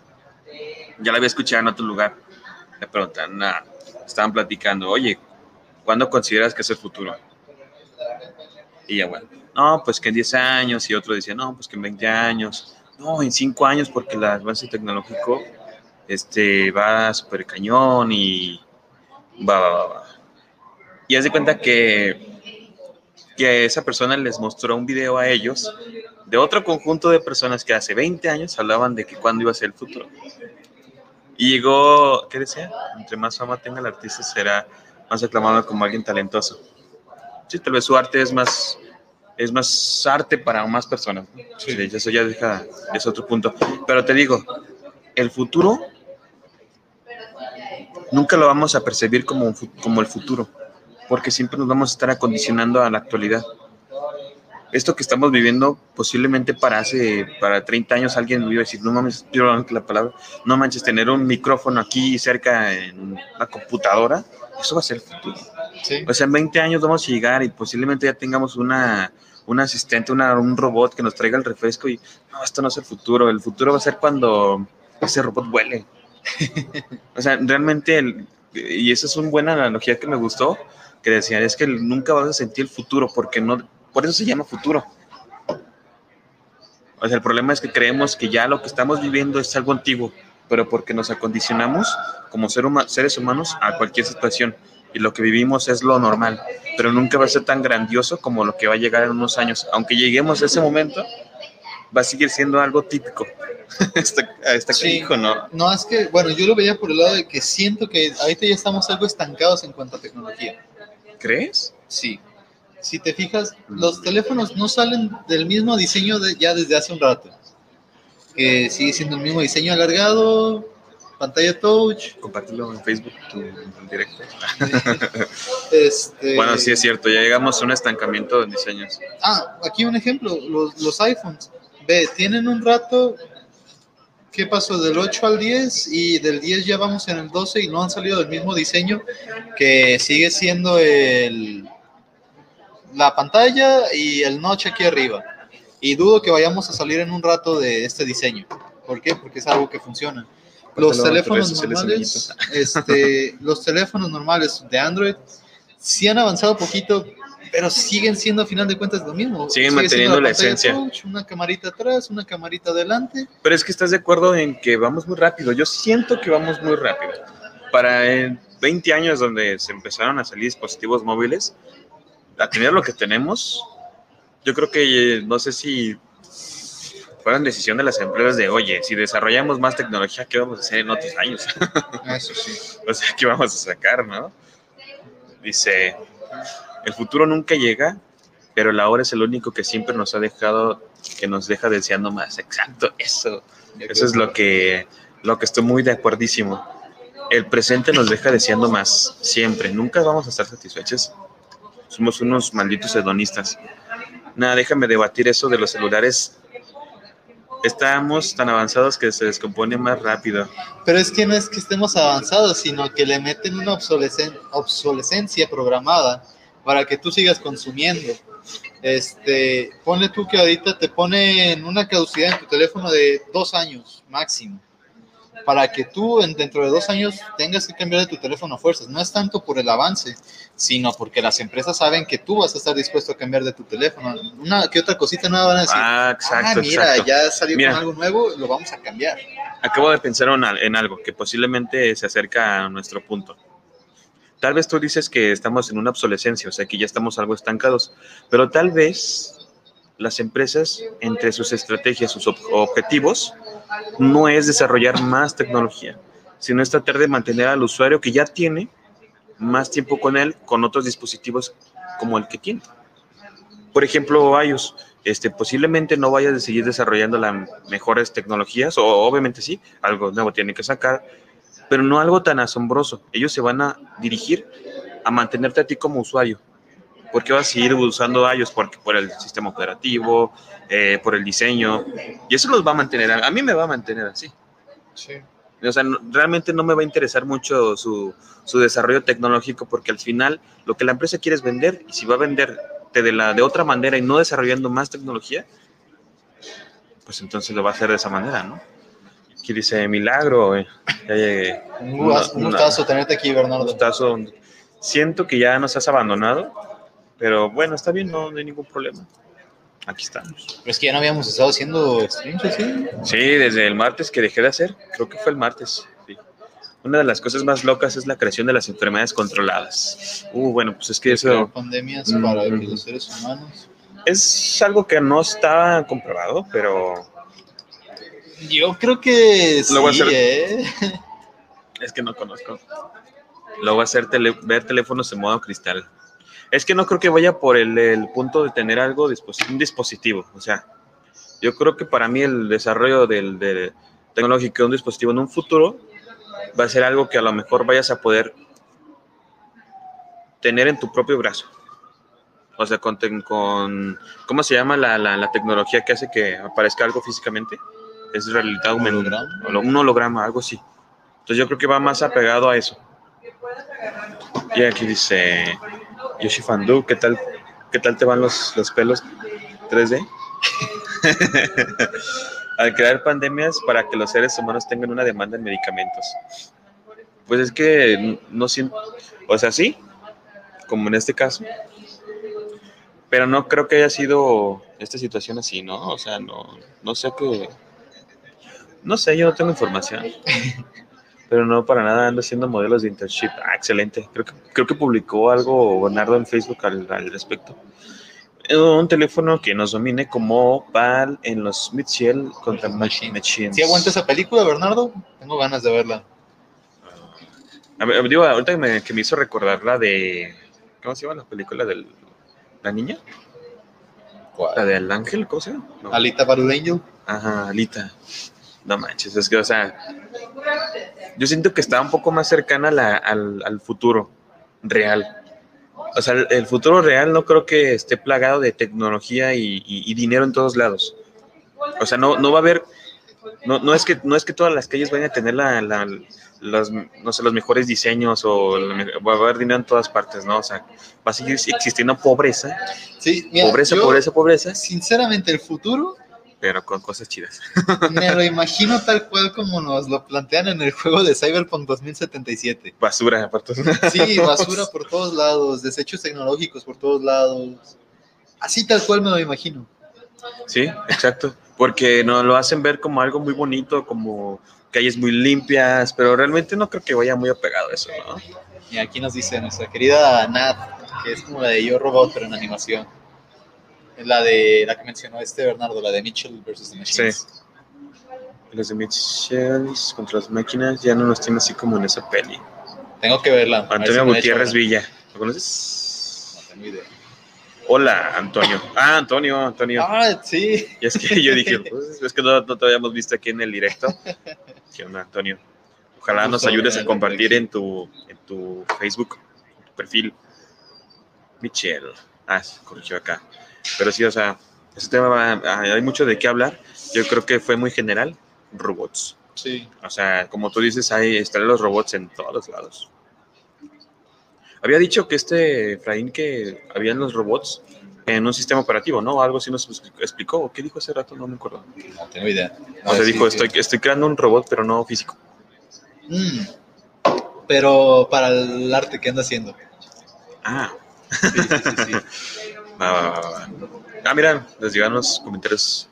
ya la había escuchado en otro lugar. Me preguntan, nah, estaban platicando, oye, ¿cuándo consideras que es el futuro? Y ya bueno, no, pues que en 10 años y otro decía, no, pues que en 20 años, no, en 5 años porque el avance tecnológico este, va súper cañón y va, va, va, va. Y haz de cuenta que que esa persona les mostró un video a ellos de otro conjunto de personas que hace 20 años hablaban de que cuándo iba a ser el futuro. Y llegó, ¿qué decía? Entre más fama tenga el artista, será más aclamado como alguien talentoso. Sí, tal vez su arte es más, es más arte para más personas. ¿no? Sí, eso ya deja, es otro punto. Pero te digo, el futuro nunca lo vamos a percibir como, como el futuro porque siempre nos vamos a estar acondicionando a la actualidad. Esto que estamos viviendo, posiblemente para hace, para 30 años alguien me iba a decir, no mames, la palabra, no manches, tener un micrófono aquí cerca en la computadora, eso va a ser el futuro. Sí. O sea, en 20 años vamos a llegar y posiblemente ya tengamos una, un asistente, una, un robot que nos traiga el refresco y no, esto no es el futuro, el futuro va a ser cuando ese robot vuele. o sea, realmente, el- y esa es una buena analogía que me gustó, que decían, es que nunca vas a sentir el futuro, porque no, por eso se llama futuro. O sea, el problema es que creemos que ya lo que estamos viviendo es algo antiguo, pero porque nos acondicionamos como ser huma- seres humanos a cualquier situación y lo que vivimos es lo normal, pero nunca va a ser tan grandioso como lo que va a llegar en unos años. Aunque lleguemos a ese momento, va a seguir siendo algo típico. está, está Sí. hijo, ¿no? No, es que, bueno, yo lo veía por el lado de que siento que ahorita ya estamos algo estancados en cuanto a tecnología. ¿Crees? Sí. si te fijas, los teléfonos no salen del mismo diseño de, ya desde hace un rato. Que sigue siendo el mismo diseño alargado, pantalla touch. Compártelo en Facebook, tu en directo. Este, Bueno, sí es cierto, ya llegamos a un estancamiento de diseños. Ah, aquí un ejemplo, los, los iPhones. Ve, tienen un rato, ¿qué pasó? Del 8 al 10 y del 10 ya vamos en el 12 y no han salido del mismo diseño que sigue siendo el la pantalla y el notch aquí arriba. Y dudo que vayamos a salir en un rato de este diseño. ¿Por qué? Porque es algo que funciona. Los teléfonos normales, este, los teléfonos normales de Android sí han avanzado poquito, pero siguen siendo a final de cuentas lo mismo. Siguen Sigue manteniendo la pantalla esencia. touch, una camarita atrás, una camarita adelante. Pero es que estás de acuerdo en que vamos muy rápido. Yo siento que vamos muy rápido. Para en 20 años donde se empezaron a salir dispositivos móviles, a tener lo que tenemos, yo creo que eh, no sé si fueran decisión de las empresas de, oye, si desarrollamos más tecnología, ¿qué vamos a hacer en otros años? Eso sí. o sea, ¿qué vamos a sacar, no? Dice, el futuro nunca llega, pero la hora es el único que siempre nos ha dejado, que nos deja deseando más. Exacto, eso. Eso es lo que, lo que estoy muy de acuerdísimo. El presente nos deja deseando más, siempre. Nunca vamos a estar satisfechos. Somos unos malditos hedonistas. Nada, déjame debatir eso de los celulares. Estamos tan avanzados que se descompone más rápido. Pero es que no es que estemos avanzados, sino que le meten una obsolescen- obsolescencia programada para que tú sigas consumiendo. Este, ponle tú que ahorita te ponen una caducidad en tu teléfono de dos años máximo, para que tú en, dentro de dos años tengas que cambiar de tu teléfono a fuerzas. No es tanto por el avance, sino porque las empresas saben que tú vas a estar dispuesto a cambiar de tu teléfono. Una que otra cosita nueva van a decir. Ah, Ah, exacto, mira, exacto. ya salió Mira. con algo nuevo, lo vamos a cambiar. Acabo de pensar en, al- en algo que posiblemente se acerca a nuestro punto. Tal vez tú dices que estamos en una obsolescencia, o sea que ya estamos algo estancados, pero tal vez las empresas, entre sus estrategias, sus ob- objetivos, no es desarrollar más tecnología, sino es tratar de mantener al usuario que ya tiene más tiempo con él, con otros dispositivos como el que tiene. Por ejemplo, iOS, este, posiblemente no vaya a seguir desarrollando las mejores tecnologías, o obviamente sí, algo nuevo tiene que sacar, pero no algo tan asombroso. Ellos se van a dirigir a mantenerte a ti como usuario. Porque vas a seguir usando iOS porque, por el sistema operativo, eh, por el diseño, y eso los va a mantener, a, mí me va a mantener así. O sea, no- realmente no me va a interesar mucho su, su desarrollo tecnológico porque al final lo que la empresa quiere es vender y si va a vender de, la, de otra manera y no desarrollando más tecnología, pues entonces lo va a hacer de esa manera, ¿no? Aquí dice Milagro, eh, ya llegué. Un, un gustazo tenerte aquí, Bernardo. gustazo. Siento que ya nos has abandonado, pero bueno, está bien, no, no hay ningún problema. Aquí estamos. Pero es que ya no habíamos estado haciendo streams, ¿sí? Sí, desde el martes que dejé de hacer, creo que fue el martes. sí. Una de las cosas más locas es la creación de las enfermedades controladas. Uh, bueno, pues es que eso pandemias Mm, para mm. los seres humanos. es algo que no está comprobado, pero Yo creo que sí, Lo voy a hacer. ¿eh? es que no conozco. Luego hacer tele- ver teléfonos en modo cristal. Es que no creo que vaya por el, el punto de tener algo, un dispositivo. O sea, yo creo que para mí el desarrollo del, de tecnológico de un dispositivo en un futuro va a ser algo que a lo mejor vayas a poder tener en tu propio brazo. O sea, con, con ¿cómo se llama la, la- la tecnología que hace que aparezca algo físicamente? Es realidad. ¿Holograma? Un holograma, algo así. Entonces yo creo que va más apegado a eso. Y aquí dice Yoshi Fandu, ¿qué tal, qué tal te van los, los pelos 3D? Al crear pandemias para que los seres humanos tengan una demanda en medicamentos. Pues es que no siento, o sea, sí, como en este caso, pero no creo que haya sido esta situación así, ¿no? O sea, no, no sé qué, no sé, yo no tengo información. Pero no para nada ando haciendo modelos de internship. Ah, excelente. Creo que, creo que publicó algo Bernardo en Facebook al, al respecto. Eh, Un teléfono que nos domine como PAL en los Mitchell contra Machine. Machines. ¿Sí aguanta esa película, Bernardo? Tengo ganas de verla. A ver, digo, ahorita que me, que me hizo recordar la de. ¿Cómo se llama la película del ¿La niña? ¿Cuál? ¿La del ángel? ¿Cómo se llama? No. Alita Battle Angel. Ajá, Alita. No manches, es que, o sea, yo siento que está un poco más cercana la- al, al futuro real. O sea, el, futuro real no creo que esté plagado de tecnología y, y- y dinero en todos lados. O sea, no, no va a haber, no, no, es que, no es que todas las calles vayan a tener la, la- los, no sé, los mejores diseños o va a haber dinero en todas partes, ¿no? O sea, va a seguir existiendo pobreza, Sí, mira, pobreza, yo, pobreza, pobreza, Sinceramente, el futuro pero con cosas chidas. me lo imagino tal cual como nos lo plantean en el juego de Cyberpunk 2077. Basura, aparte. Sí, basura por todos lados, desechos tecnológicos por todos lados. Así tal cual me lo imagino. Sí, exacto. Porque nos lo hacen ver como algo muy bonito, como calles muy limpias, pero realmente no creo que vaya muy apegado a eso, ¿no? Y aquí nos dice nuestra querida Nat, que es como la de Yo Robot, pero en animación. La de la que mencionó este Bernardo, la de Mitchell versus the Machines. Los de Mitchells contra las máquinas ya no los tiene así como en esa peli. Tengo que verla. Antonio si Gutiérrez. Villa, ¿lo conoces? No tengo idea. Hola, Antonio. Ah, Antonio, Antonio. Ah, sí. Y es que yo dije, pues, es que no, no te habíamos visto aquí en el directo. ¿Qué onda, Antonio? Ojalá nos ayudes a compartir en tu, en tu Facebook, en tu perfil. Michelle. Ah, se corrigió acá. Pero sí, o sea, ese tema va- hay mucho de qué hablar. Yo creo que fue muy general. Robots. Sí. O sea, como tú dices, hay están los robots en todos los lados. Había dicho que este Efraín que habían los robots en un sistema operativo, ¿no? Algo así nos explicó. ¿O ¿Qué dijo hace rato? No me acuerdo. No tengo idea. O sea, sí, dijo, sí. estoy, estoy creando un robot, pero no físico. Mm. Pero para el arte que anda haciendo. Ah, Sí, sí, va. Ah, mira, les llegan los comentarios.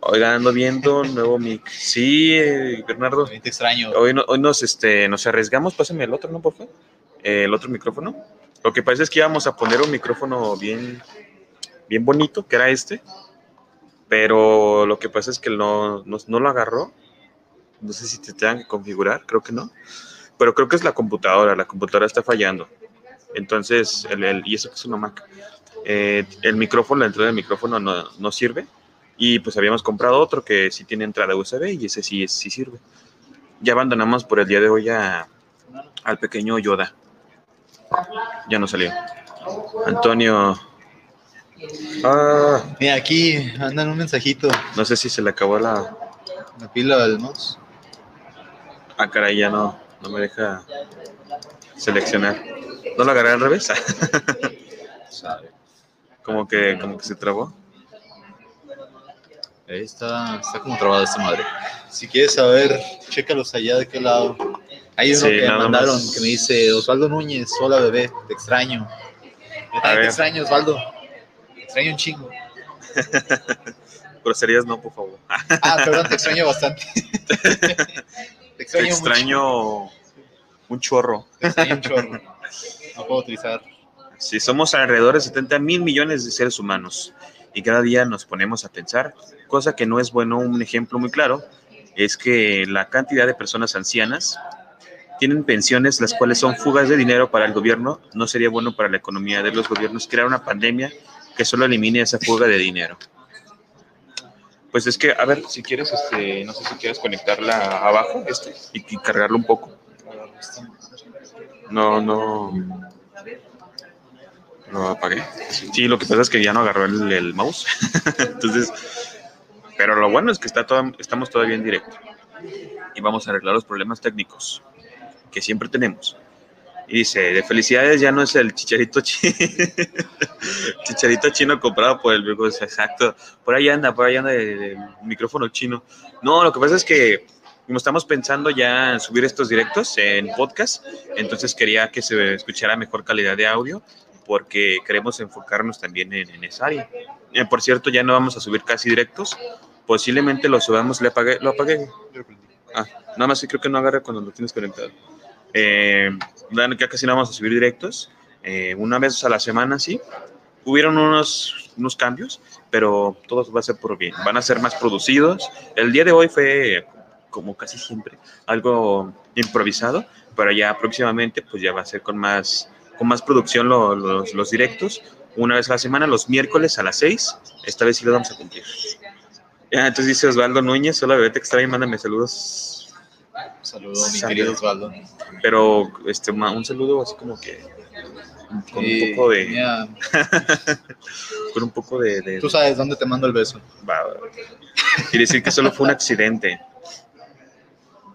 Oigan, ando viendo nuevo mic. Sí, eh, Bernardo. También te extraño. Hoy, no- hoy nos, este, nos arriesgamos. Pásame el otro, ¿no, por favor? Eh, el otro micrófono. Lo que pasa es que íbamos a poner un micrófono bien, bien bonito, que era este. Pero lo que pasa es que no, no, no lo agarró. No sé si te tengan que configurar, creo que no. Pero creo que es la computadora. La computadora está fallando. Entonces, el, el- y eso que es una Mac. Eh, el micrófono, la entrada del micrófono no, no sirve. Y pues habíamos comprado otro que sí tiene entrada USB y ese sí, sí sirve. Ya abandonamos por el día de hoy a- al pequeño Yoda. Ya no salió. Antonio. Ah, Mira, aquí andan un mensajito. no sé si se le acabó la. La pila del mouse. Ah, caray, ya no, no me deja seleccionar. ¿No lo agarré al revés? como que, como que se trabó. Ahí está, está como trabada esta madre. Si quieres saber, chécalos allá de qué lado. Hay uno Sí, que me mandaron más. que me dice, Osvaldo Núñez, hola bebé, te extraño. Yo también te extraño, Osvaldo. Te extraño un chingo. Groserías no, por favor. Ah, perdón, te extraño bastante. te Te extraño, un chorro. Te extraño un chorro. No puedo utilizar. Si somos alrededor de 70 mil millones de seres humanos y cada día nos ponemos a pensar, cosa que no es bueno, un ejemplo muy claro es que la cantidad de personas ancianas tienen pensiones las cuales son fugas de dinero para el gobierno, no sería bueno para la economía de los gobiernos crear una pandemia que solo elimine esa fuga de dinero. Pues es que, a ver, si quieres, este, no sé si quieres conectarla abajo este, y, y cargarlo un poco. No, no. Lo apagué. Sí, lo que pasa es que ya no agarró el, mouse. Entonces, pero lo bueno es que está estamos todavía en directo. Y vamos a arreglar los problemas técnicos que siempre tenemos. Y dice, de felicidades ya no es el chicharito chino. chicharito chino comprado por el viejo. Exacto. Por ahí anda, por ahí anda el micrófono chino. No, lo que pasa es que como estamos pensando ya en subir estos directos en podcast, entonces quería que se escuchara mejor calidad de audio porque queremos enfocarnos también en, en esa área. Eh, por cierto, ya no vamos a subir casi directos. Posiblemente lo subamos, le apagué, lo apagué. Ah, nada más creo que no agarra cuando lo tienes conectado. Eh, ya casi no vamos a subir directos. Eh, una vez a la semana, sí. Hubieron unos, unos cambios, pero todo va a ser por bien. Van a ser más producidos. El día de hoy fue, como casi siempre, algo improvisado, pero ya próximamente pues ya va a ser con más con más producción lo- los, los directos, una vez a la semana, los miércoles a las 6. Esta vez sí lo vamos a cumplir. Ya, entonces dice Osvaldo Núñez, hola bebé, te extraño, mándame saludos. Saludos, mi Sale. querido Osvaldo. Pero este, un saludo así como que con un Y, poco de, con un poco de, de- tú sabes dónde te mando el beso. Va, va. Quiere decir que solo fue un accidente.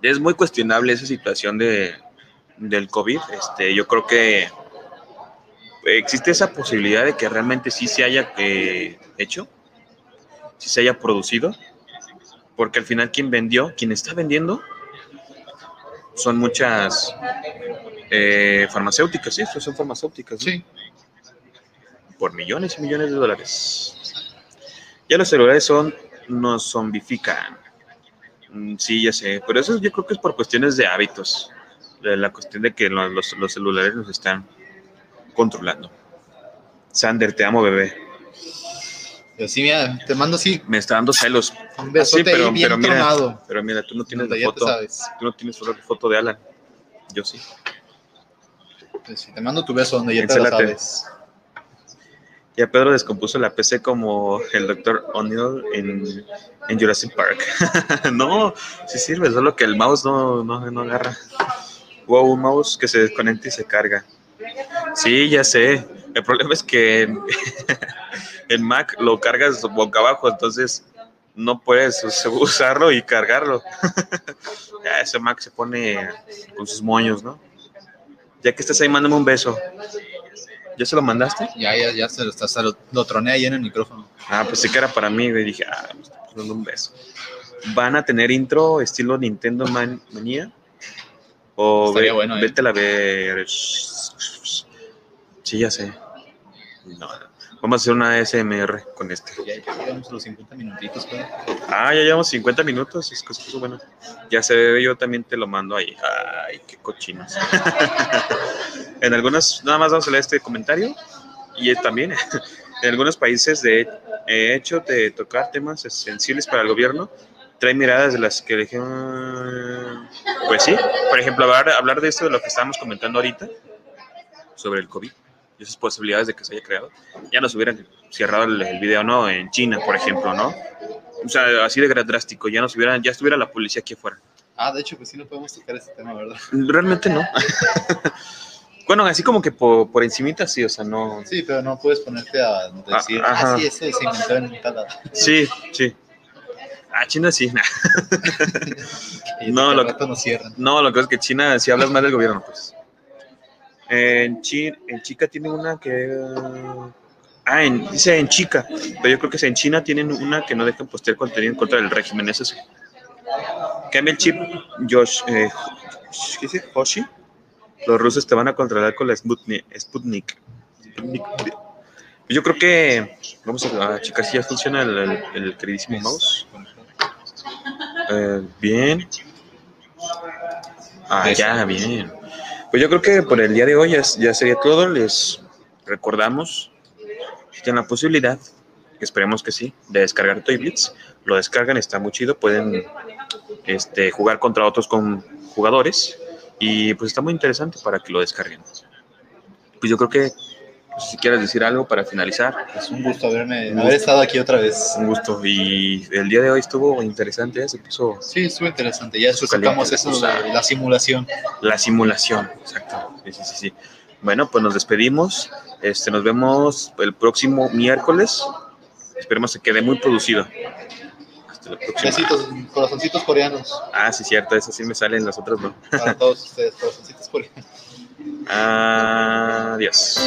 Es muy cuestionable esa situación de, del COVID. Este, yo creo que existe esa posibilidad de que realmente sí se haya eh, hecho, sí se haya producido, porque al final quien vendió, quien está vendiendo, son muchas eh, farmacéuticas, sí, son farmacéuticas. ¿no? Sí, por millones y millones de dólares. Ya los celulares son, nos zombifican. Mm, Sí, ya sé, pero eso yo creo que es por cuestiones de hábitos. De la cuestión de que lo- los, los celulares nos están controlando. Sander, te amo, bebé. y así, mira, te mando así Me está dando celos. un besote Ah, sí, pero- ahí bien pero mira, tronado. Pero mira, tú no tienes la te foto. sabes. Tú no tienes la foto de Alan. Yo sí. Pues sí, te mando tu beso donde ya te lo Encélate. Ya Pedro descompuso la PC como el Dr. O'Neill en, en Jurassic Park. no, sí sirve, solo que el mouse no, no, agarra. Wow, un mouse que se desconecta y se carga. Sí, ya sé. El problema es que el Mac lo cargas boca abajo, entonces no puedes us- usarlo y cargarlo. ya ese Mac se pone con sus moños, ¿no? Ya que estás ahí, mándame un beso. ¿Ya se lo mandaste? Ya, ya, ya se lo, está, lo, lo troné ahí en el micrófono. Ah, pues sí que era para mí, güey. Dije, ah, me está dando un beso. ¿Van a tener intro estilo Nintendo Man- Manía? O ve- bueno, ¿eh? vete a ver. Sí, ya sé. No, vamos a hacer una ASMR con este. Ya, a los 50 minutitos, pero... Ah, ya llevamos 50 minutos. Es que es bueno. Ya se ve, yo también te lo mando ahí. Ay, qué cochinos. en algunos, nada más vamos a leer este comentario. Y también, en algunos países, de hecho, de tocar temas sensibles para el gobierno, trae miradas de las que dije. Pues sí, por ejemplo, hablar, hablar de esto de lo que estábamos comentando ahorita, sobre el COVID y esas posibilidades de que se haya creado, ya nos hubieran cerrado el, el video, ¿no? En China, por ejemplo, ¿no? O sea, así de drástico, ya nos hubieran, ya estuviera la policía aquí afuera. Ah, de hecho, pues sí no podemos tocar ese tema, ¿verdad? Realmente no. bueno, así como que por, por encimita sí, o sea, no. Sí, pero no puedes ponerte a decir, Ah, ah, sí, eso se inventó en tal. Sí, sí. Ah, China sí. Y No, lo- cierran. No, lo que es que China, si hablas mal del gobierno, pues. En, Chi- en Chica tiene una que. Ah, en- dice en Chica, pero yo creo que en China tienen una que no dejan postear contenido en contra del régimen, es eso. Cambia el chip, Josh. Eh, ¿Qué dice? Hoshi. Los rusos te van a controlar con la Sputnik. Sputnik. Sputnik. Yo creo que. Vamos a, a checar si ya funciona el, el- el queridísimo mouse. Eh, bien. Ah, ya, bien. Pues yo creo que por el día de hoy ya, sería todo. Les recordamos, si tienen la posibilidad, esperemos que sí, de descargar Toy Blitz. Lo descargan, está muy chido. Pueden este, jugar contra otros con jugadores. Y pues está muy interesante para que lo descarguen. Pues yo creo que, sé si quieres decir algo para finalizar. Es un gusto haberme, Un haber estado aquí otra vez. Un gusto. Y el día de hoy estuvo interesante, ¿eh? se puso Sí, estuvo interesante. Ya sacamos eso de la simulación. La simulación, exacto. Sí, sí, sí, sí. Bueno, pues nos despedimos. Este, nos vemos el próximo miércoles. Esperemos que quede muy producido. Hasta la próxima. Besitos, corazoncitos coreanos. Ah, sí, cierto, eso sí me salen, las otras no. Para todos ustedes, corazoncitos coreanos. Adiós.